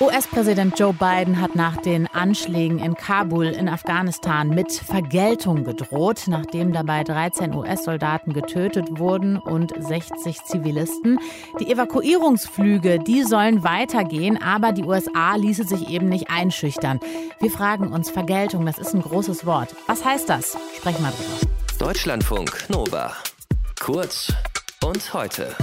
US-Präsident Joe Biden hat nach den Anschlägen in Kabul in Afghanistan mit Vergeltung gedroht, nachdem dabei 13 US-Soldaten getötet wurden und 60 Zivilisten. Die Evakuierungsflüge, die sollen weitergehen, aber die USA ließe sich eben nicht einschüchtern. Wir fragen uns, Vergeltung, das ist ein großes Wort. Was heißt das? Sprechen wir drüber. Deutschlandfunk Nova. Kurz und heute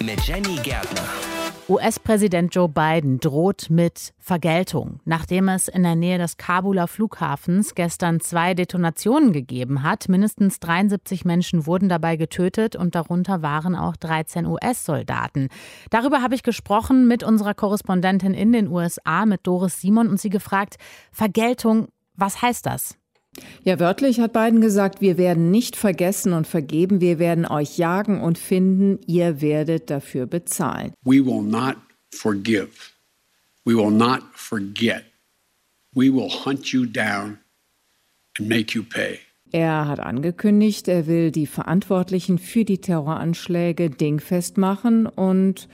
mit Jenny Gärtner. US-Präsident Joe Biden droht mit Vergeltung, nachdem es in der Nähe des Kabuler Flughafens gestern zwei Detonationen gegeben hat. Mindestens 73 Menschen wurden dabei getötet und darunter waren auch 13 US-Soldaten. Darüber habe ich gesprochen mit unserer Korrespondentin in den USA, mit Doris Simon, und sie gefragt, Vergeltung, was heißt das? Ja, wörtlich hat Biden gesagt, wir werden nicht vergessen und vergeben, wir werden euch jagen und finden, ihr werdet dafür bezahlen. We will not forgive. We will not forget. We will hunt you down and make you pay. Er hat angekündigt, er will die Verantwortlichen für die Terroranschläge dingfest machen und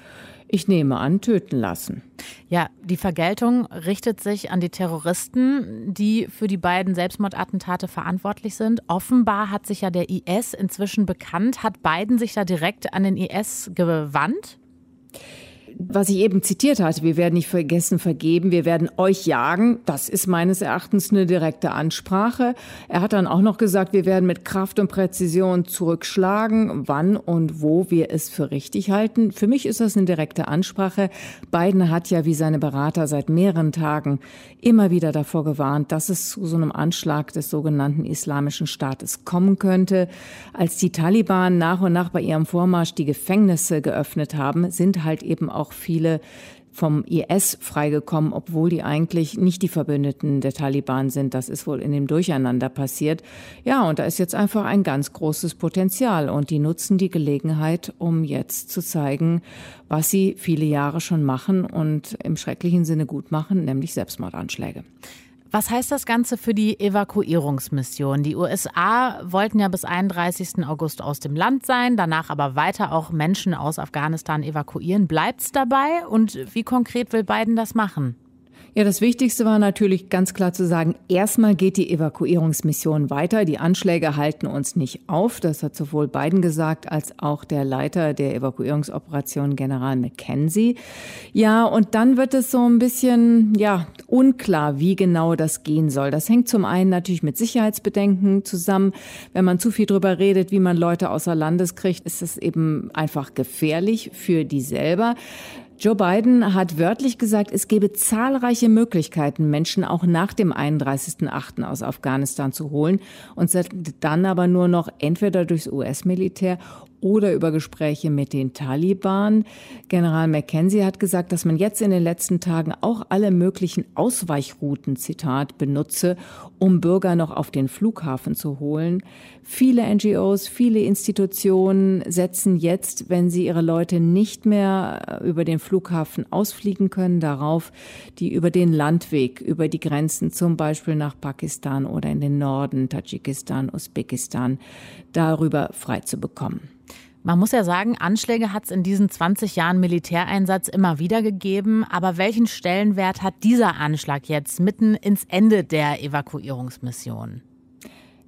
ich nehme an, töten lassen. Ja, die Vergeltung richtet sich an die Terroristen, die für die beiden Selbstmordattentate verantwortlich sind. Offenbar hat sich ja der IS inzwischen bekannt. Hat Biden sich da direkt an den IS gewandt? Was ich eben zitiert hatte, wir werden nicht vergessen vergeben, wir werden euch jagen, das ist meines Erachtens eine direkte Ansprache. Er hat dann auch noch gesagt, wir werden mit Kraft und Präzision zurückschlagen, wann und wo wir es für richtig halten. Für mich ist das eine direkte Ansprache. Biden hat ja wie seine Berater seit mehreren Tagen immer wieder davor gewarnt, dass es zu so einem Anschlag des sogenannten Islamischen Staates kommen könnte. Als die Taliban nach und nach bei ihrem Vormarsch die Gefängnisse geöffnet haben, sind halt eben auch viele vom IS freigekommen, obwohl die eigentlich nicht die Verbündeten der Taliban sind. Das ist wohl in dem Durcheinander passiert. Ja, und da ist jetzt einfach ein ganz großes Potenzial und die nutzen die Gelegenheit, um jetzt zu zeigen, was sie viele Jahre schon machen und im schrecklichen Sinne gut machen, nämlich Selbstmordanschläge. Was heißt das Ganze für die Evakuierungsmission? Die USA wollten ja bis 31. August aus dem Land sein, danach aber weiter auch Menschen aus Afghanistan evakuieren. Bleibt es dabei? Und wie konkret will Biden das machen? Ja, das Wichtigste war natürlich ganz klar zu sagen, erstmal geht die Evakuierungsmission weiter. Die Anschläge halten uns nicht auf. Das hat sowohl Biden gesagt als auch der Leiter der Evakuierungsoperation, General McKenzie. Ja, und dann wird es so ein bisschen, ja, unklar, wie genau das gehen soll. Das hängt zum einen natürlich mit Sicherheitsbedenken zusammen. Wenn man zu viel drüber redet, wie man Leute außer Landes kriegt, ist es eben einfach gefährlich für die selber. Joe Biden hat wörtlich gesagt, es gebe zahlreiche Möglichkeiten, Menschen auch nach dem 31.8. aus Afghanistan zu holen und dann aber nur noch entweder durchs US-Militär oder über Gespräche mit den Taliban. General McKenzie hat gesagt, dass man jetzt in den letzten Tagen auch alle möglichen Ausweichrouten, Zitat, benutze, um Bürger noch auf den Flughafen zu holen. Viele NGOs, viele Institutionen setzen jetzt, wenn sie ihre Leute nicht mehr über den Flughafen ausfliegen können, darauf, die über den Landweg, über die Grenzen, zum Beispiel nach Pakistan oder in den Norden, Tadschikistan, Usbekistan, darüber frei zu bekommen. Man muss ja sagen, Anschläge hat es in diesen 20 Jahren Militäreinsatz immer wieder gegeben. Aber welchen Stellenwert hat dieser Anschlag jetzt mitten ins Ende der Evakuierungsmission?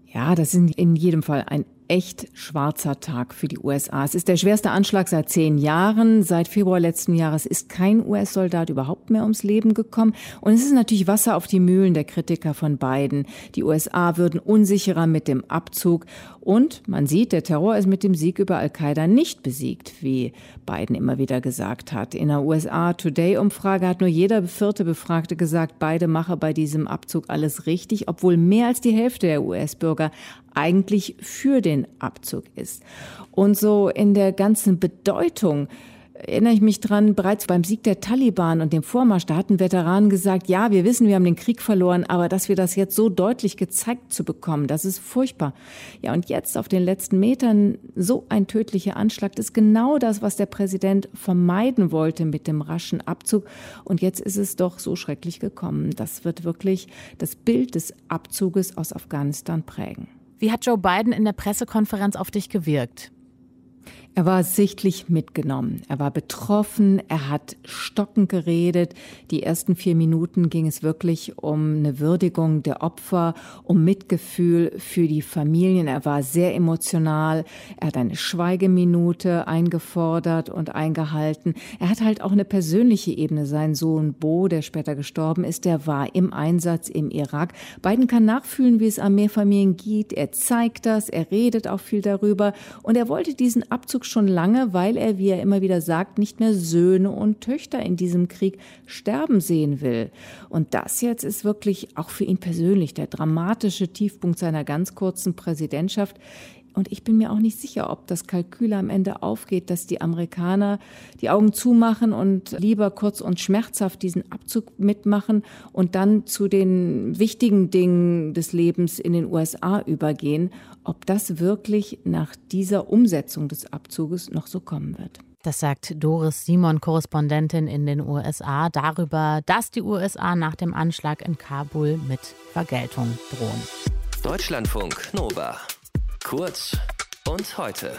Ja, das ist in jedem Fall ein echt schwarzer Tag für die USA. Es ist der schwerste Anschlag seit zehn Jahren. Seit Februar letzten Jahres ist kein US-Soldat überhaupt mehr ums Leben gekommen. Und es ist natürlich Wasser auf die Mühlen der Kritiker von Biden. Die USA würden unsicherer mit dem Abzug. Und man sieht, der Terror ist mit dem Sieg über Al-Qaida nicht besiegt, wie Biden immer wieder gesagt hat. In der USA Today-Umfrage hat nur jeder vierte Befragte gesagt, beide mache bei diesem Abzug alles richtig, obwohl mehr als die Hälfte der US-Bürger eigentlich für den Abzug ist. Und so in der ganzen Bedeutung erinnere ich mich dran, bereits beim Sieg der Taliban und dem Vormarsch, da hatten Veteranen gesagt, ja, wir wissen, wir haben den Krieg verloren, aber dass wir das jetzt so deutlich gezeigt zu bekommen, das ist furchtbar. Ja, und jetzt auf den letzten Metern so ein tödlicher Anschlag, das ist genau das, was der Präsident vermeiden wollte mit dem raschen Abzug. Und jetzt ist es doch so schrecklich gekommen. Das wird wirklich das Bild des Abzuges aus Afghanistan prägen. Wie hat Joe Biden in der Pressekonferenz auf dich gewirkt? Er war sichtlich mitgenommen. Er war betroffen. Er hat stockend geredet. Die ersten vier Minuten ging es wirklich um eine Würdigung der Opfer, um Mitgefühl für die Familien. Er war sehr emotional. Er hat eine Schweigeminute eingefordert und eingehalten. Er hat halt auch eine persönliche Ebene. Sein Sohn Bo, der später gestorben ist, der war im Einsatz im Irak. Biden kann nachfühlen, wie es Armeefamilien geht. Er zeigt das. Er redet auch viel darüber. Und er wollte diesen Abzug schon lange, weil er, wie er immer wieder sagt, nicht mehr Söhne und Töchter in diesem Krieg sterben sehen will. Und das jetzt ist wirklich auch für ihn persönlich der dramatische Tiefpunkt seiner ganz kurzen Präsidentschaft. Und ich bin mir auch nicht sicher, ob das Kalkül am Ende aufgeht, dass die Amerikaner die Augen zumachen und lieber kurz und schmerzhaft diesen Abzug mitmachen und dann zu den wichtigen Dingen des Lebens in den USA übergehen, ob das wirklich nach dieser Umsetzung des Abzuges noch so kommen wird. Das sagt Doris Simon, Korrespondentin in den USA, darüber, dass die USA nach dem Anschlag in Kabul mit Vergeltung drohen. Deutschlandfunk Nova. Kurz und heute.